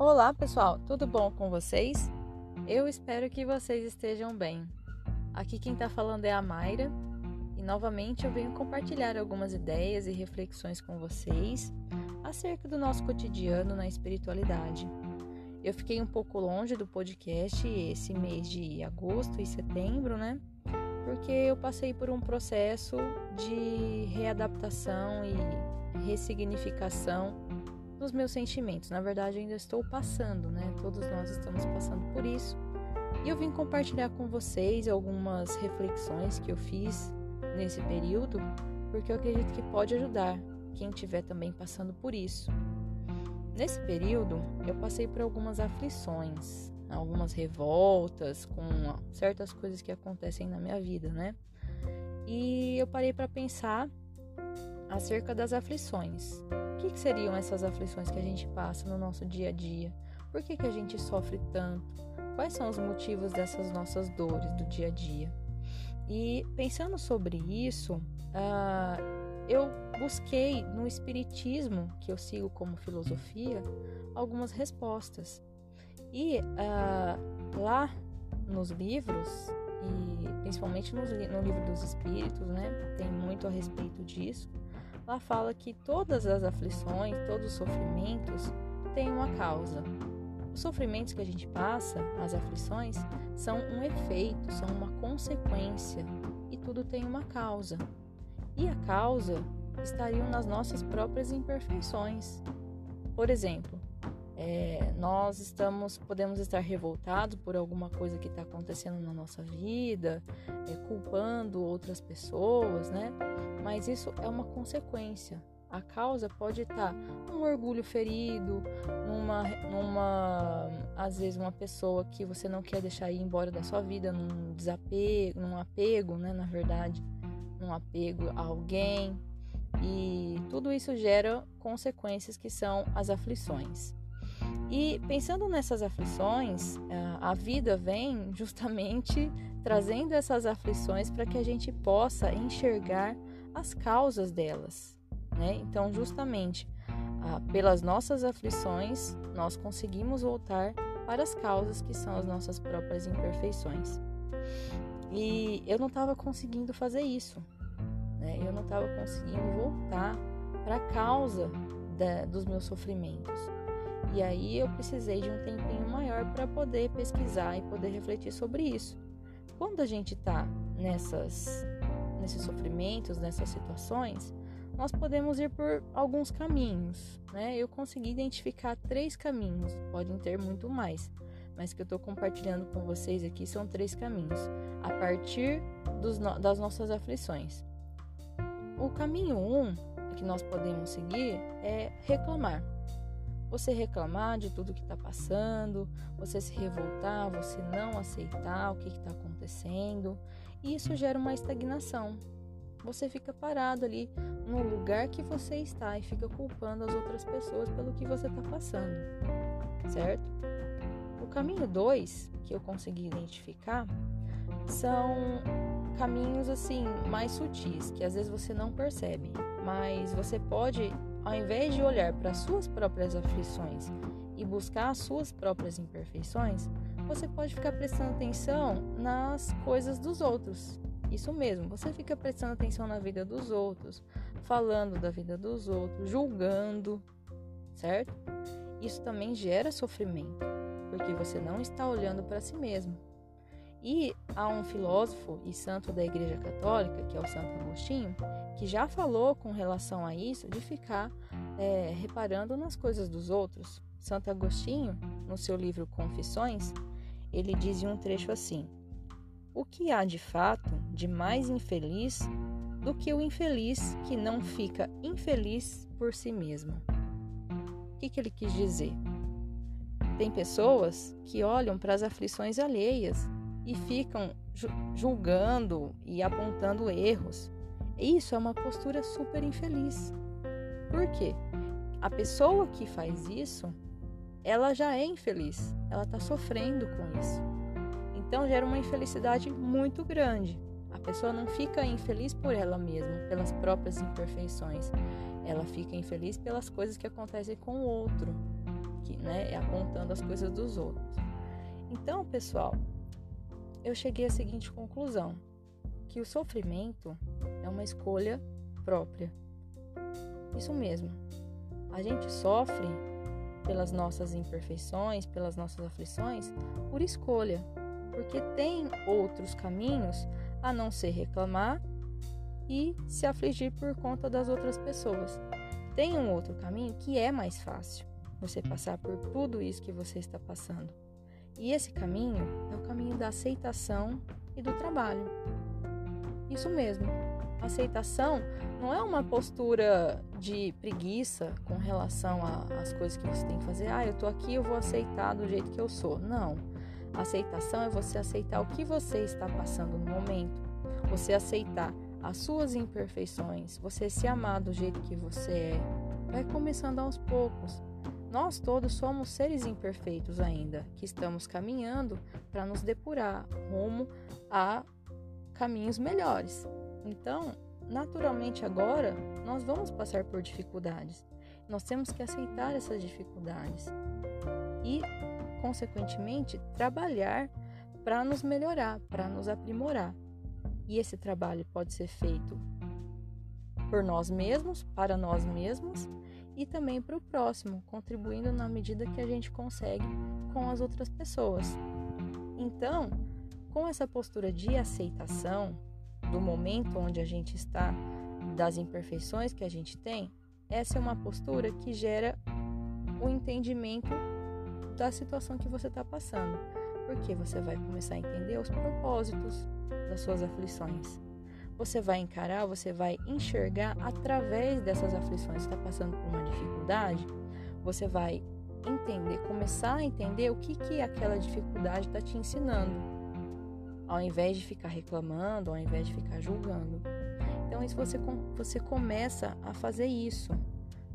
Olá, pessoal, tudo bom com vocês? Eu espero que vocês estejam bem. Aqui quem está falando é a Mayra e novamente eu venho compartilhar algumas ideias e reflexões com vocês acerca do nosso cotidiano na espiritualidade. Eu fiquei um pouco longe do podcast esse mês de agosto e setembro, né? Porque eu passei por um processo de readaptação e ressignificação dos meus sentimentos. Na verdade, ainda estou passando, né? Todos nós estamos passando por isso. E eu vim compartilhar com vocês algumas reflexões que eu fiz nesse período, porque eu acredito que pode ajudar quem estiver também passando por isso. Nesse período, eu passei por algumas aflições, algumas revoltas com certas coisas que acontecem na minha vida, né? E eu parei para pensar acerca das aflições. Que, que, seriam essas aflições que a gente passa no nosso dia a dia? Por que, que a gente sofre tanto? Quais são os motivos dessas nossas dores do dia a dia? E pensando sobre isso, uh, eu busquei no Espiritismo, que eu sigo como filosofia, algumas respostas. E uh, lá nos livros, e principalmente no, no livro dos Espíritos, né, tem muito a respeito disso Lá fala que todas as aflições, todos os sofrimentos têm uma causa. Os sofrimentos que a gente passa, as aflições, são um efeito, são uma consequência e tudo tem uma causa. E a causa estariam nas nossas próprias imperfeições. Por exemplo, é, nós estamos, podemos estar revoltados por alguma coisa que está acontecendo na nossa vida, é, culpando outras pessoas, né? mas isso é uma consequência. A causa pode estar num orgulho ferido, numa, numa, às vezes uma pessoa que você não quer deixar ir embora da sua vida, num desapego, num apego, né, na verdade, num apego a alguém. E tudo isso gera consequências que são as aflições. E pensando nessas aflições, a vida vem justamente trazendo essas aflições para que a gente possa enxergar as causas delas. Né? Então, justamente ah, pelas nossas aflições, nós conseguimos voltar para as causas que são as nossas próprias imperfeições. E eu não estava conseguindo fazer isso. Né? Eu não estava conseguindo voltar para a causa da, dos meus sofrimentos. E aí eu precisei de um tempinho maior para poder pesquisar e poder refletir sobre isso. Quando a gente está nessas nesses sofrimentos, nessas situações, nós podemos ir por alguns caminhos, né? Eu consegui identificar três caminhos, podem ter muito mais, mas que eu estou compartilhando com vocês aqui são três caminhos, a partir dos, das nossas aflições. O caminho um que nós podemos seguir é reclamar. Você reclamar de tudo que está passando, você se revoltar, você não aceitar o que está acontecendo e isso gera uma estagnação. Você fica parado ali no lugar que você está e fica culpando as outras pessoas pelo que você está passando, certo? O caminho 2 que eu consegui identificar são caminhos assim mais sutis que às vezes você não percebe, mas você pode, ao invés de olhar para as suas próprias aflições e buscar as suas próprias imperfeições, você pode ficar prestando atenção nas coisas dos outros. Isso mesmo, você fica prestando atenção na vida dos outros, falando da vida dos outros, julgando, certo? Isso também gera sofrimento, porque você não está olhando para si mesmo. E há um filósofo e santo da Igreja Católica, que é o Santo Agostinho, que já falou com relação a isso de ficar é, reparando nas coisas dos outros. Santo Agostinho, no seu livro Confissões, ele diz em um trecho assim: O que há de fato de mais infeliz do que o infeliz que não fica infeliz por si mesmo? O que, que ele quis dizer? Tem pessoas que olham para as aflições alheias e ficam julgando e apontando erros. Isso é uma postura super infeliz. Por quê? A pessoa que faz isso ela já é infeliz, ela está sofrendo com isso. Então gera uma infelicidade muito grande. A pessoa não fica infeliz por ela mesma, pelas próprias imperfeições. Ela fica infeliz pelas coisas que acontecem com o outro, que, né, apontando as coisas dos outros. Então, pessoal, eu cheguei à seguinte conclusão: que o sofrimento é uma escolha própria. Isso mesmo. A gente sofre pelas nossas imperfeições, pelas nossas aflições, por escolha, porque tem outros caminhos a não ser reclamar e se afligir por conta das outras pessoas. Tem um outro caminho que é mais fácil, você passar por tudo isso que você está passando. E esse caminho é o caminho da aceitação e do trabalho. Isso mesmo. Aceitação não é uma postura de preguiça com relação às coisas que você tem que fazer. Ah, eu tô aqui, eu vou aceitar do jeito que eu sou. Não. Aceitação é você aceitar o que você está passando no momento. Você aceitar as suas imperfeições, você se amar do jeito que você é. Vai começando aos poucos. Nós todos somos seres imperfeitos ainda, que estamos caminhando para nos depurar rumo a caminhos melhores. Então, naturalmente agora, nós vamos passar por dificuldades. Nós temos que aceitar essas dificuldades e, consequentemente, trabalhar para nos melhorar, para nos aprimorar. E esse trabalho pode ser feito por nós mesmos, para nós mesmos e também para o próximo, contribuindo na medida que a gente consegue com as outras pessoas. Então, com essa postura de aceitação do momento onde a gente está, das imperfeições que a gente tem, essa é uma postura que gera o entendimento da situação que você está passando, porque você vai começar a entender os propósitos das suas aflições. Você vai encarar, você vai enxergar através dessas aflições. Está passando por uma dificuldade, você vai entender, começar a entender o que que aquela dificuldade está te ensinando ao invés de ficar reclamando, ao invés de ficar julgando. Então, isso você, você começa a fazer isso,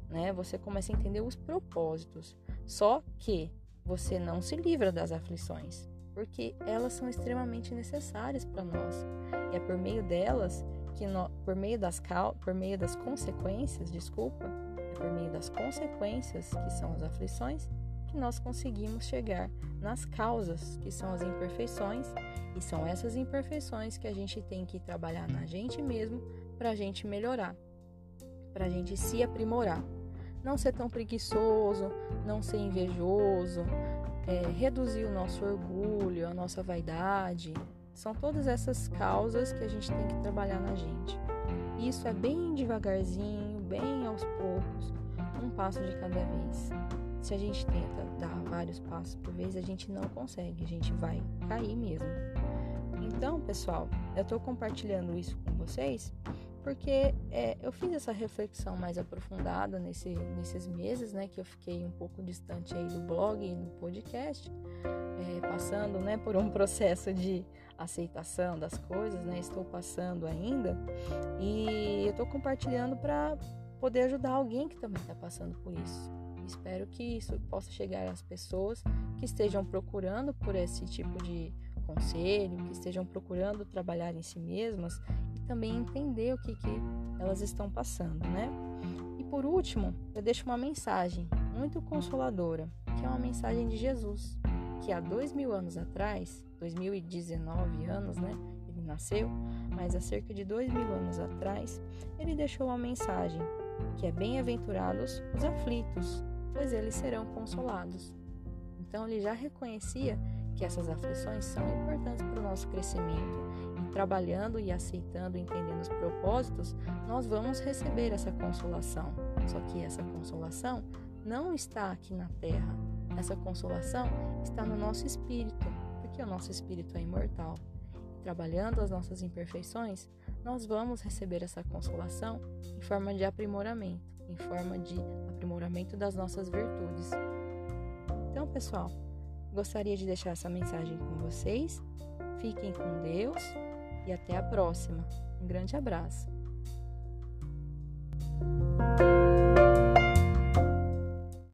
né? Você começa a entender os propósitos. Só que você não se livra das aflições, porque elas são extremamente necessárias para nós. E é por meio delas que no, por meio das por meio das consequências, desculpa, é por meio das consequências que são as aflições que nós conseguimos chegar nas causas, que são as imperfeições, e são essas imperfeições que a gente tem que trabalhar na gente mesmo para a gente melhorar, para a gente se aprimorar. Não ser tão preguiçoso, não ser invejoso, é, reduzir o nosso orgulho, a nossa vaidade. São todas essas causas que a gente tem que trabalhar na gente. Isso é bem devagarzinho, bem aos poucos, um passo de cada vez. Se a gente tenta dar vários passos por vez, a gente não consegue, a gente vai cair mesmo. Então, pessoal, eu estou compartilhando isso com vocês porque é, eu fiz essa reflexão mais aprofundada nesse, nesses meses, né, que eu fiquei um pouco distante aí do blog e do podcast, é, passando, né, por um processo de aceitação das coisas, né, estou passando ainda e eu estou compartilhando para poder ajudar alguém que também está passando por isso. Espero que isso possa chegar às pessoas que estejam procurando por esse tipo de conselho, que estejam procurando trabalhar em si mesmas e também entender o que, que elas estão passando, né? E por último, eu deixo uma mensagem muito consoladora, que é uma mensagem de Jesus, que há dois mil anos atrás, 2019 anos, né? Ele nasceu, mas há cerca de dois mil anos atrás, ele deixou uma mensagem que é bem-aventurados os aflitos, pois eles serão consolados. Então ele já reconhecia que essas aflições são importantes para o nosso crescimento. E trabalhando e aceitando, entendendo os propósitos, nós vamos receber essa consolação. Só que essa consolação não está aqui na terra. Essa consolação está no nosso espírito, porque o nosso espírito é imortal. Trabalhando as nossas imperfeições, nós vamos receber essa consolação em forma de aprimoramento, em forma de aprimoramento das nossas virtudes. Então, pessoal, gostaria de deixar essa mensagem com vocês. Fiquem com Deus e até a próxima. Um grande abraço.